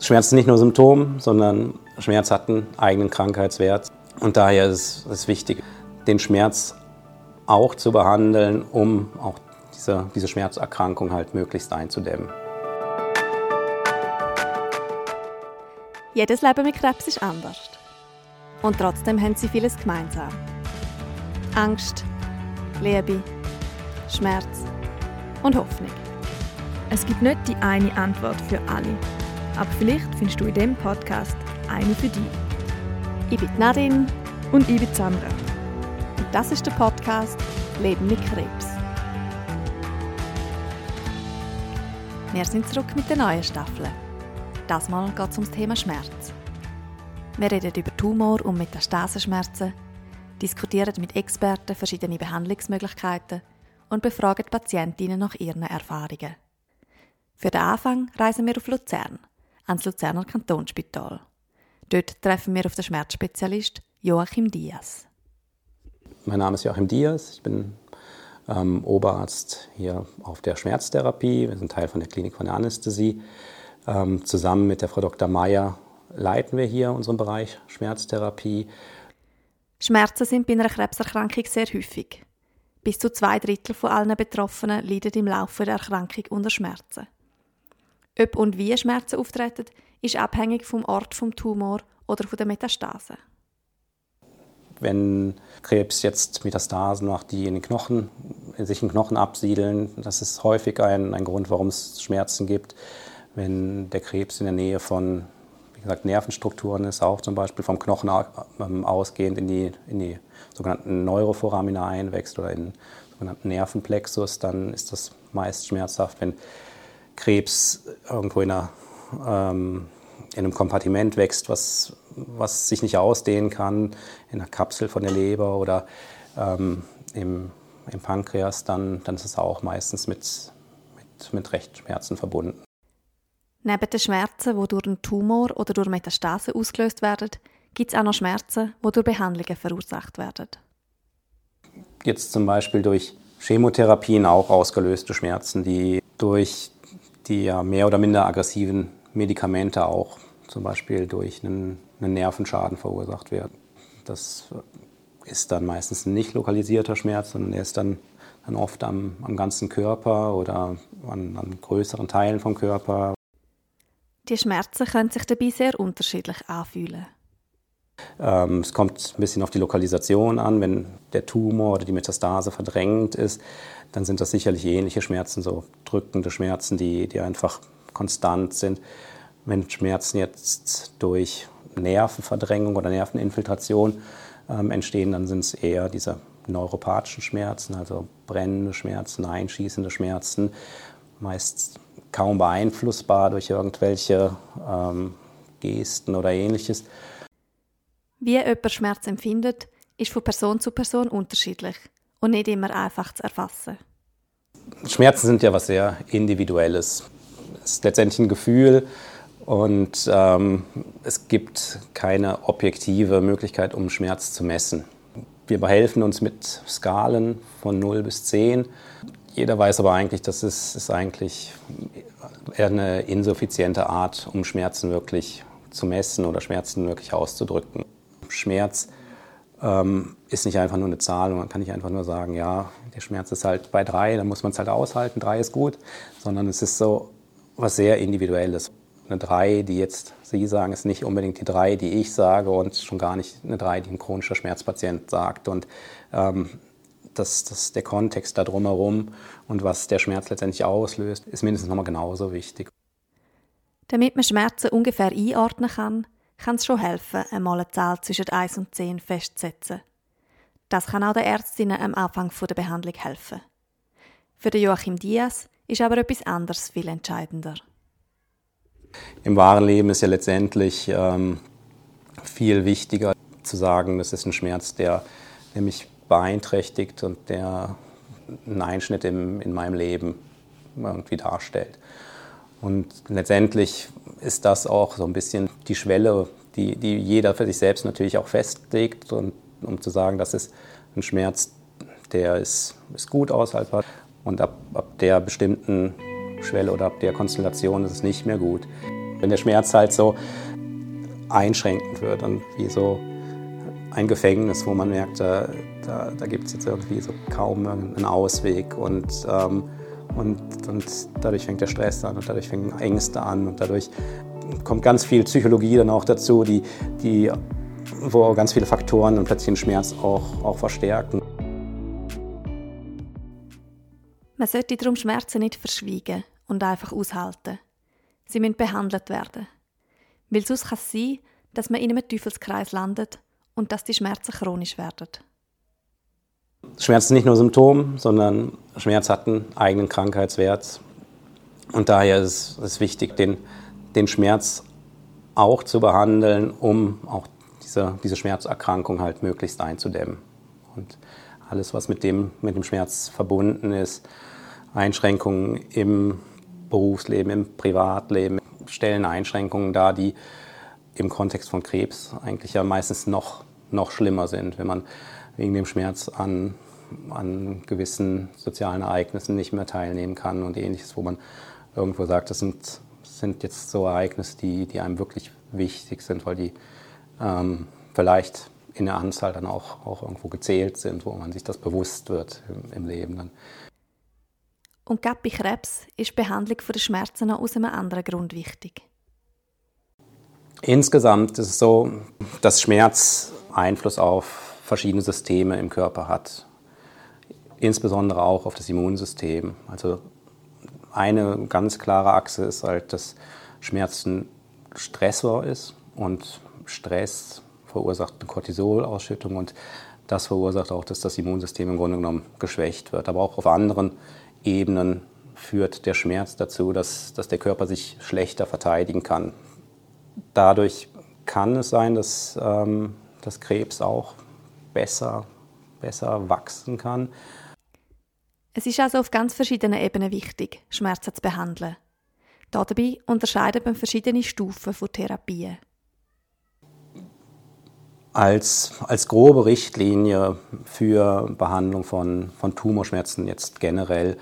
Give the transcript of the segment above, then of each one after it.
Schmerz ist nicht nur Symptom, sondern Schmerz hat einen eigenen Krankheitswert. Und daher ist es wichtig, den Schmerz auch zu behandeln, um auch diese, diese Schmerzerkrankung halt möglichst einzudämmen. Jedes Leben mit Krebs ist anders. Und trotzdem haben sie vieles gemeinsam. Angst, Liebe, Schmerz und Hoffnung. Es gibt nicht die eine Antwort für alle. Aber vielleicht findest du in diesem Podcast eine für dich. Ich bin Nadine und ich bin Sandra. Und das ist der Podcast Leben mit Krebs. Wir sind zurück mit der neuen Staffel. Das Mal geht es um das Thema Schmerz. Wir reden über Tumor- und Metastasenschmerzen, diskutieren mit Experten verschiedene Behandlungsmöglichkeiten und befragen Patientinnen nach ihren Erfahrungen. Für den Anfang reisen wir auf Luzern ans Luzerner Kantonsspital. Dort treffen wir auf den Schmerzspezialist Joachim Diaz. Mein Name ist Joachim Diaz, ich bin ähm, Oberarzt hier auf der Schmerztherapie. Wir sind Teil von der Klinik von der Anästhesie. Ähm, zusammen mit der Frau Dr. Meyer leiten wir hier unseren Bereich Schmerztherapie. Schmerzen sind bei einer Krebserkrankung sehr häufig. Bis zu zwei Drittel von allen Betroffenen leiden im Laufe der Erkrankung unter Schmerzen. Ob und wie Schmerzen auftreten, ist abhängig vom Ort vom Tumor oder von der Metastase. Wenn Krebs jetzt Metastasen macht, die in den Knochen, sich in Knochen absiedeln, das ist häufig ein, ein Grund, warum es Schmerzen gibt. Wenn der Krebs in der Nähe von wie gesagt, Nervenstrukturen ist, auch zum Beispiel vom Knochen ähm, ausgehend in die, in die sogenannten Neuroforamina einwächst oder in den sogenannten Nervenplexus, dann ist das meist schmerzhaft. Wenn Krebs irgendwo in, einer, ähm, in einem Kompartiment wächst, was, was sich nicht ausdehnen kann, in einer Kapsel von der Leber oder ähm, im, im Pankreas, dann, dann ist es auch meistens mit, mit, mit Rechtsschmerzen verbunden. Neben den Schmerzen, die durch einen Tumor oder durch Metastase ausgelöst werden, gibt es auch noch Schmerzen, die durch Behandlungen verursacht werden. Jetzt zum Beispiel durch Chemotherapien auch ausgelöste Schmerzen, die durch die ja mehr oder minder aggressiven Medikamente auch zum Beispiel durch einen, einen Nervenschaden verursacht werden. Das ist dann meistens ein nicht lokalisierter Schmerz, sondern er ist dann, dann oft am, am ganzen Körper oder an, an größeren Teilen vom Körper. Die Schmerzen können sich dabei sehr unterschiedlich anfühlen. Ähm, es kommt ein bisschen auf die Lokalisation an. Wenn der Tumor oder die Metastase verdrängt ist, dann sind das sicherlich ähnliche Schmerzen, so drückende Schmerzen, die, die einfach konstant sind. Wenn Schmerzen jetzt durch Nervenverdrängung oder Nerveninfiltration ähm, entstehen, dann sind es eher diese neuropathischen Schmerzen, also brennende Schmerzen, einschießende Schmerzen, meist kaum beeinflussbar durch irgendwelche ähm, Gesten oder ähnliches. Wie jemand Schmerz empfindet, ist von Person zu Person unterschiedlich und nicht immer einfach zu erfassen. Schmerzen sind ja was sehr Individuelles. Es ist letztendlich ein Gefühl und ähm, es gibt keine objektive Möglichkeit, um Schmerz zu messen. Wir behelfen uns mit Skalen von 0 bis 10. Jeder weiß aber eigentlich, dass es ist eigentlich eine insuffiziente Art, um Schmerzen wirklich zu messen oder Schmerzen wirklich auszudrücken. Schmerz ähm, ist nicht einfach nur eine Zahl und man kann nicht einfach nur sagen, ja, der Schmerz ist halt bei drei, dann muss man es halt aushalten, drei ist gut, sondern es ist so was sehr Individuelles. Eine drei, die jetzt Sie sagen, ist nicht unbedingt die drei, die ich sage und schon gar nicht eine drei, die ein chronischer Schmerzpatient sagt. Und ähm, das, das, der Kontext da drumherum und was der Schmerz letztendlich auslöst, ist mindestens nochmal genauso wichtig. Damit man Schmerzen ungefähr einordnen kann, kann es schon helfen, einmal eine Zahl zwischen 1 und 10 festzusetzen. Das kann auch den Ärztinnen am Anfang der Behandlung helfen. Für Joachim Diaz ist aber etwas anderes viel entscheidender. Im wahren Leben ist ja letztendlich ähm, viel wichtiger zu sagen, das ist ein Schmerz, der, der mich beeinträchtigt und der einen Einschnitt im, in meinem Leben irgendwie darstellt. Und letztendlich ist das auch so ein bisschen die Schwelle, die, die jeder für sich selbst natürlich auch festlegt, und, um zu sagen, das ist ein Schmerz, der ist, ist gut aushaltbar und ab, ab der bestimmten Schwelle oder ab der Konstellation ist es nicht mehr gut. Wenn der Schmerz halt so einschränkend wird und wie so ein Gefängnis, wo man merkt, da, da, da gibt es jetzt irgendwie so kaum einen Ausweg. Und, ähm, und, und dadurch fängt der Stress an und dadurch fängen Ängste an und dadurch kommt ganz viel Psychologie dann auch dazu, die, die, wo ganz viele Faktoren und plötzlich den Schmerz auch, auch verstärken. Man sollte darum Schmerzen nicht verschwiegen und einfach aushalten. Sie müssen behandelt werden. Weil sonst kann es sein, dass man in einem Teufelskreis landet und dass die Schmerzen chronisch werden. Schmerz ist nicht nur Symptom, sondern Schmerz hat einen eigenen Krankheitswert. Und daher ist es wichtig, den, den Schmerz auch zu behandeln, um auch diese, diese Schmerzerkrankung halt möglichst einzudämmen. Und alles, was mit dem, mit dem Schmerz verbunden ist, Einschränkungen im Berufsleben, im Privatleben, stellen Einschränkungen dar, die im Kontext von Krebs eigentlich ja meistens noch, noch schlimmer sind, wenn man wegen dem Schmerz an, an gewissen sozialen Ereignissen nicht mehr teilnehmen kann und ähnliches, wo man irgendwo sagt, das sind, sind jetzt so Ereignisse, die, die einem wirklich wichtig sind, weil die ähm, vielleicht in der Anzahl dann auch, auch irgendwo gezählt sind, wo man sich das bewusst wird im, im Leben. Dann. Und gerade bei Krebs ist die Behandlung der Schmerzen auch aus einem anderen Grund wichtig. Insgesamt ist es so, dass Schmerz Einfluss auf verschiedene Systeme im Körper hat. Insbesondere auch auf das Immunsystem. Also eine ganz klare Achse ist halt, dass Schmerz ein Stressor ist und Stress verursacht eine Cortisolausschüttung und das verursacht auch, dass das Immunsystem im Grunde genommen geschwächt wird. Aber auch auf anderen Ebenen führt der Schmerz dazu, dass, dass der Körper sich schlechter verteidigen kann. Dadurch kann es sein, dass, ähm, dass Krebs auch besser, besser wachsen kann. Es ist also auf ganz verschiedenen Ebenen wichtig, Schmerzen zu behandeln. Dabei unterscheidet man verschiedene Stufen von Therapien. Als, als grobe Richtlinie für Behandlung von, von Tumorschmerzen jetzt generell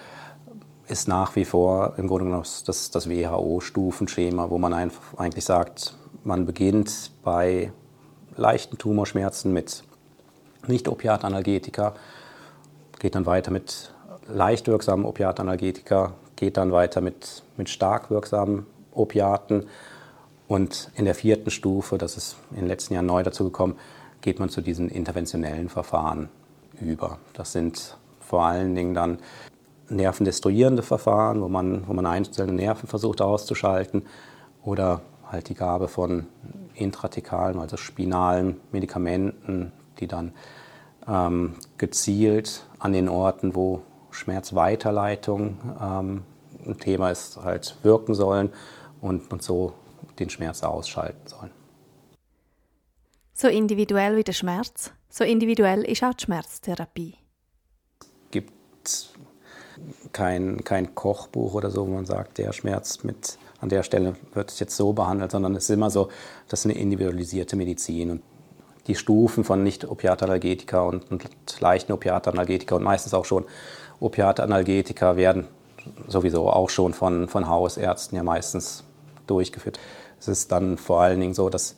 ist nach wie vor im Grunde genommen das, das WHO-Stufenschema, wo man einfach eigentlich sagt, man beginnt bei leichten Tumorschmerzen mit Nicht-Opiatanalgetika, geht dann weiter mit leicht wirksamen Opiatanalgetika, geht dann weiter mit, mit stark wirksamen Opiaten und in der vierten Stufe, das ist in den letzten Jahren neu dazugekommen, geht man zu diesen interventionellen Verfahren über. Das sind vor allen Dingen dann nervendestruierende Verfahren, wo man, wo man einzelne Nerven versucht auszuschalten oder halt die Gabe von intratikalen, also spinalen Medikamenten, die dann ähm, gezielt an den Orten, wo Schmerzweiterleitung ähm, ein Thema ist, halt wirken sollen und, und so den Schmerz ausschalten sollen. So individuell wie der Schmerz, so individuell ist auch die Schmerztherapie. Es gibt kein, kein Kochbuch oder so, wo man sagt, der Schmerz mit an der Stelle wird jetzt so behandelt, sondern es ist immer so, das ist eine individualisierte Medizin. Und die Stufen von Nicht-Opiatallergetika und, und leichten Opiatanalgetika und meistens auch schon Opiatanalgetika werden sowieso auch schon von, von Hausärzten ja meistens durchgeführt. Es ist dann vor allen Dingen so, dass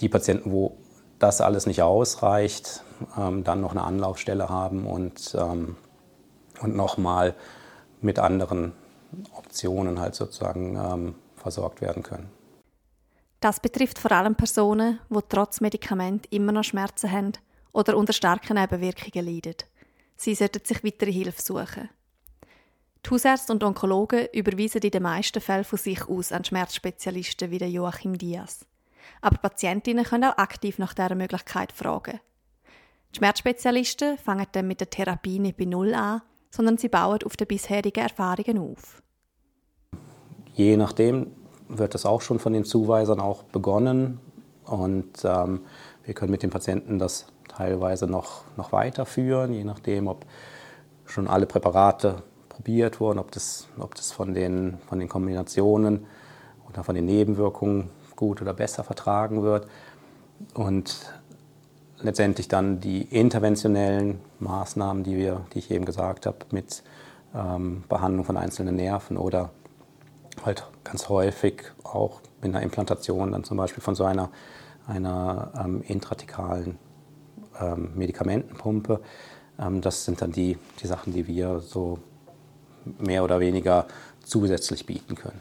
die Patienten, wo das alles nicht ausreicht, ähm, dann noch eine Anlaufstelle haben und ähm, und nochmal mit anderen Optionen halt sozusagen ähm, versorgt werden können. Das betrifft vor allem Personen, die trotz Medikament immer noch Schmerzen haben oder unter starken Nebenwirkungen leiden. Sie sollten sich weitere Hilfe suchen. Die Hausärzte und Onkologen überweisen in den meisten Fällen von sich aus an Schmerzspezialisten wie Joachim Diaz. Aber Patientinnen können auch aktiv nach dieser Möglichkeit fragen. Die Schmerzspezialisten fangen dann mit der Therapie nicht bei Null an, sondern sie bauen auf den bisherigen Erfahrungen auf. Je nachdem wird das auch schon von den Zuweisern auch begonnen und ähm, wir können mit den Patienten das teilweise noch, noch weiterführen, je nachdem, ob schon alle Präparate probiert wurden, ob das, ob das von, den, von den Kombinationen oder von den Nebenwirkungen gut oder besser vertragen wird. Und letztendlich dann die interventionellen Maßnahmen, die, wir, die ich eben gesagt habe, mit ähm, Behandlung von einzelnen Nerven oder halt ganz häufig auch mit einer Implantation dann zum Beispiel von so einer, einer ähm, intratikalen ähm, Medikamentenpumpe. Ähm, das sind dann die, die Sachen, die wir so mehr oder weniger zusätzlich bieten können.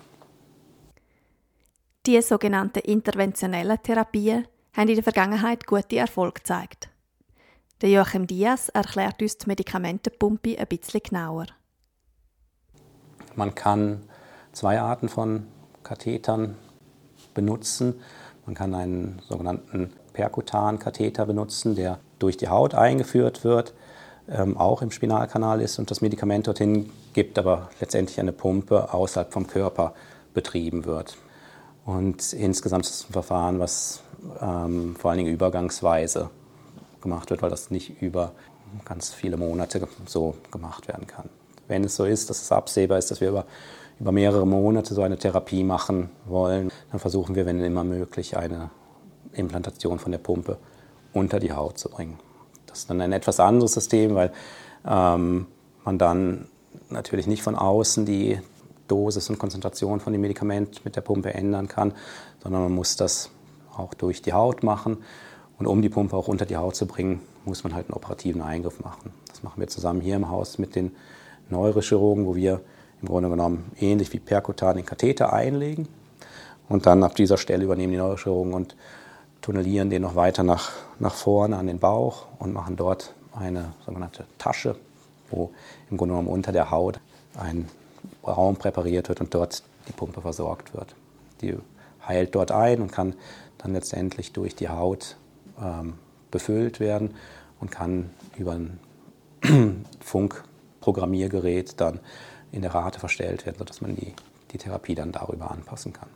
Die sogenannten interventionellen Therapien haben in der Vergangenheit gute Erfolge gezeigt. Der Joachim Diaz erklärt uns die Medikamentenpumpe ein bisschen genauer. Man kann zwei Arten von Kathetern benutzen. Man kann einen sogenannten Perkutan-Katheter benutzen, der durch die Haut eingeführt wird, ähm, auch im Spinalkanal ist und das Medikament dorthin gibt, aber letztendlich eine Pumpe außerhalb vom Körper betrieben wird. Und insgesamt ist es ein Verfahren, was ähm, vor allen Dingen übergangsweise gemacht wird, weil das nicht über ganz viele Monate so gemacht werden kann. Wenn es so ist, dass es absehbar ist, dass wir über, über mehrere Monate so eine Therapie machen wollen, dann versuchen wir, wenn immer möglich, eine Implantation von der Pumpe unter die Haut zu bringen. Das ist dann ein etwas anderes System, weil ähm, man dann natürlich nicht von außen die Dosis und Konzentration von dem Medikament mit der Pumpe ändern kann, sondern man muss das auch durch die Haut machen. Und um die Pumpe auch unter die Haut zu bringen, muss man halt einen operativen Eingriff machen. Das machen wir zusammen hier im Haus mit den Neurochirurgen, wo wir im Grunde genommen ähnlich wie perkutan den Katheter einlegen. Und dann ab dieser Stelle übernehmen die Neurochirurgen und tunnelieren den noch weiter nach, nach vorne an den Bauch und machen dort eine sogenannte Tasche, wo im Grunde genommen unter der Haut ein Raum präpariert wird und dort die Pumpe versorgt wird. Die heilt dort ein und kann dann letztendlich durch die Haut ähm, befüllt werden und kann über ein Funkprogrammiergerät dann in der Rate verstellt werden, sodass man die, die Therapie dann darüber anpassen kann.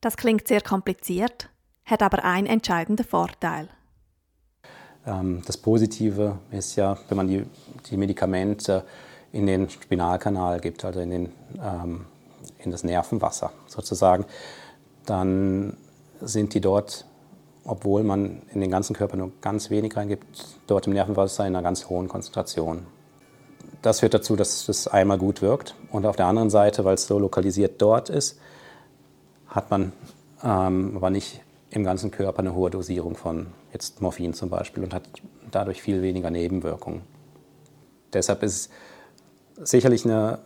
Das klingt sehr kompliziert, hat aber einen entscheidenden Vorteil. Ähm, das Positive ist ja, wenn man die, die Medikamente in den Spinalkanal gibt, also in, den, ähm, in das Nervenwasser sozusagen, dann sind die dort obwohl man in den ganzen Körper nur ganz wenig reingibt, dort im Nervenwasser in einer ganz hohen Konzentration. Das führt dazu, dass das einmal gut wirkt. Und auf der anderen Seite, weil es so lokalisiert dort ist, hat man ähm, aber nicht im ganzen Körper eine hohe Dosierung von jetzt Morphin zum Beispiel und hat dadurch viel weniger Nebenwirkungen. Deshalb ist es sicherlich eine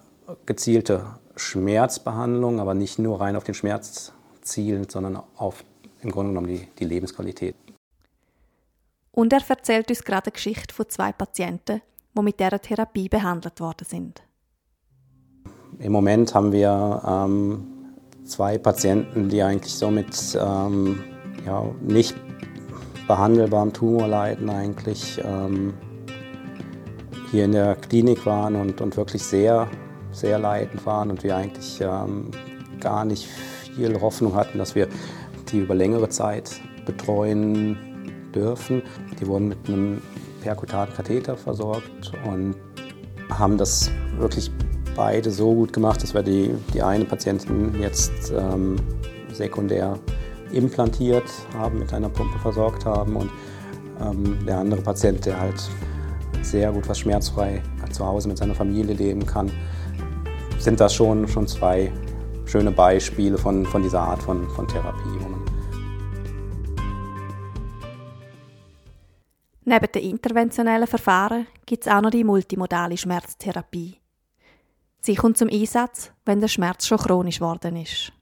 gezielte Schmerzbehandlung, aber nicht nur rein auf den Schmerz zielend, sondern auf im Grunde genommen die, die Lebensqualität. Und er erzählt uns gerade eine Geschichte von zwei Patienten, die mit dieser Therapie behandelt worden sind. Im Moment haben wir ähm, zwei Patienten, die eigentlich so mit ähm, ja, nicht behandelbarem Tumor leiden, eigentlich ähm, hier in der Klinik waren und, und wirklich sehr, sehr leidend waren und wir eigentlich ähm, gar nicht viel Hoffnung hatten, dass wir die über längere Zeit betreuen dürfen. Die wurden mit einem perkutanen Katheter versorgt und haben das wirklich beide so gut gemacht, dass wir die, die eine Patientin jetzt ähm, sekundär implantiert haben, mit einer Pumpe versorgt haben und ähm, der andere Patient, der halt sehr gut was schmerzfrei zu Hause mit seiner Familie leben kann, sind das schon, schon zwei schöne Beispiele von, von dieser Art von, von Therapie. Neben den interventionellen Verfahren gibt es auch noch die multimodale Schmerztherapie. Sie kommt zum Einsatz, wenn der Schmerz schon chronisch geworden ist.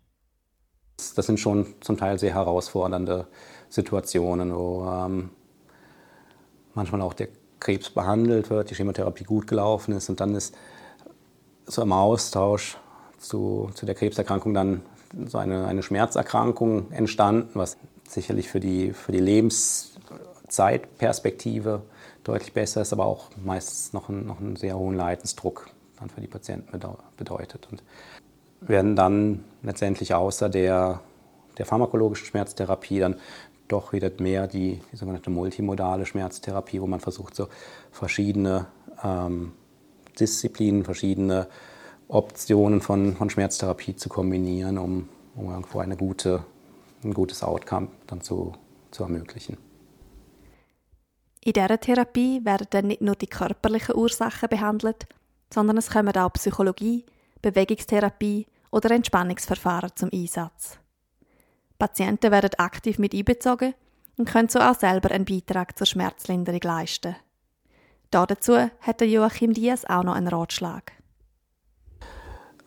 Das sind schon zum Teil sehr herausfordernde Situationen, wo ähm, manchmal auch der Krebs behandelt wird, die Chemotherapie gut gelaufen ist und dann ist so im Austausch zu, zu der Krebserkrankung dann so eine, eine Schmerzerkrankung entstanden, was sicherlich für die, für die Lebenszeitperspektive deutlich besser ist, aber auch meistens noch, ein, noch einen sehr hohen Leidensdruck dann für die Patienten bedeutet. Und werden dann letztendlich außer der, der pharmakologischen Schmerztherapie dann doch wieder mehr die, die sogenannte multimodale Schmerztherapie, wo man versucht, so verschiedene ähm, Disziplinen, verschiedene Optionen von, von Schmerztherapie zu kombinieren, um, um irgendwo eine gute, ein gutes Outcome dann zu, zu ermöglichen. In dieser Therapie werden dann nicht nur die körperlichen Ursachen behandelt, sondern es kommen auch Psychologie, Bewegungstherapie oder Entspannungsverfahren zum Einsatz. Patienten werden aktiv mit einbezogen und können so auch selber einen Beitrag zur Schmerzlinderung leisten. Dazu hat Joachim Diaz auch noch einen Ratschlag.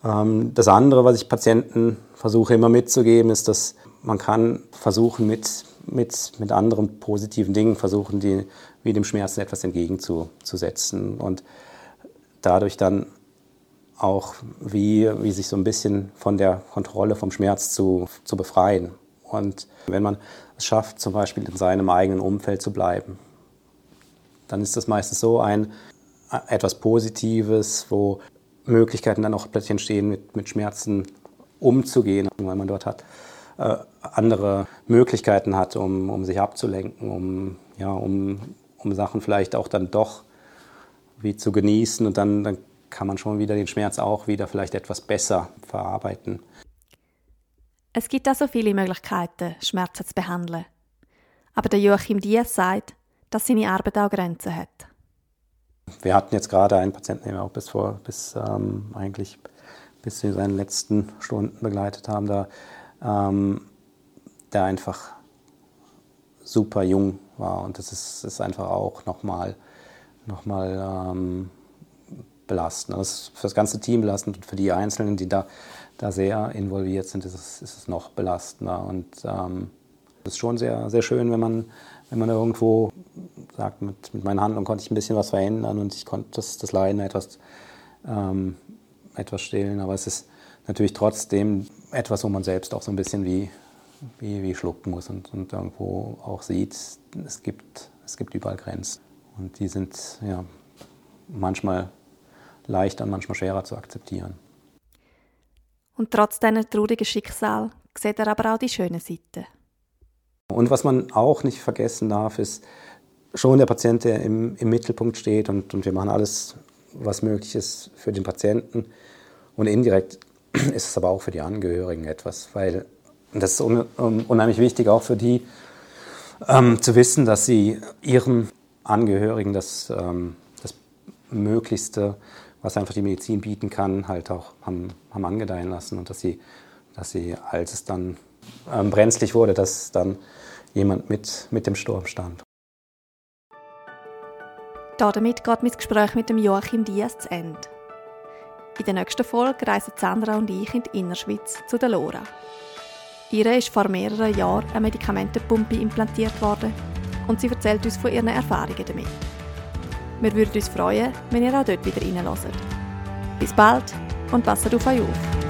Ähm, das andere, was ich Patienten versuche immer mitzugeben, ist, dass man kann versuchen, mit, mit, mit anderen positiven Dingen versuchen, die, wie dem Schmerzen etwas entgegenzusetzen und dadurch dann auch wie, wie sich so ein bisschen von der Kontrolle vom Schmerz zu, zu befreien. Und wenn man es schafft, zum Beispiel in seinem eigenen Umfeld zu bleiben, dann ist das meistens so ein etwas Positives, wo Möglichkeiten dann auch plötzlich entstehen, mit, mit Schmerzen umzugehen, weil man dort hat, äh, andere Möglichkeiten hat, um, um sich abzulenken, um, ja, um, um Sachen vielleicht auch dann doch wie zu genießen und dann, dann kann man schon wieder den Schmerz auch wieder vielleicht etwas besser verarbeiten. Es gibt also viele Möglichkeiten, Schmerzen zu behandeln. Aber der Joachim Diaz sagt, dass seine Arbeit auch Grenzen hat. Wir hatten jetzt gerade einen Patienten, den wir auch bis vor, bis ähm, eigentlich bis in seinen letzten Stunden begleitet haben, da, ähm, der einfach super jung war. Und das ist, ist einfach auch nochmal noch mal, ähm, belastend. Das ist für das ganze Team belastend und für die Einzelnen, die da, da sehr involviert sind, ist es, ist es noch belastender. Und ähm, es ist schon sehr, sehr schön, wenn man, wenn man irgendwo sagt, mit, mit meinen Handlungen konnte ich ein bisschen was verändern und ich konnte das, das Leiden etwas, ähm, etwas stillen. Aber es ist natürlich trotzdem etwas, wo man selbst auch so ein bisschen wie, wie, wie schlucken muss und, und irgendwo auch sieht, es gibt, es gibt überall Grenzen. Und die sind ja, manchmal leichter und manchmal schwerer zu akzeptieren. Und trotz diesen traurigen Schicksal sieht er aber auch die schönen Seiten. Und was man auch nicht vergessen darf, ist schon der Patient, der im, im Mittelpunkt steht und, und wir machen alles, was möglich ist für den Patienten. Und indirekt ist es aber auch für die Angehörigen etwas, weil das ist un, unheimlich wichtig, auch für die ähm, zu wissen, dass sie ihren Angehörigen das, ähm, das Möglichste was einfach die Medizin bieten kann, halt auch haben, haben angedeihen lassen und dass sie, dass sie, als es dann ähm, brenzlig wurde, dass dann jemand mit, mit dem Sturm stand. Damit geht mein Gespräch mit dem Joachim Diaz zu Ende. In der nächsten Folge reisen Sandra und ich in die Innerschweiz zu der Lora. Ihr ist vor mehreren Jahren eine Medikamentenpumpe implantiert worden und sie erzählt uns von ihren Erfahrungen damit. Wir würden uns freuen, wenn ihr auch dort wieder reinhört. Bis bald und passt auf euch auf.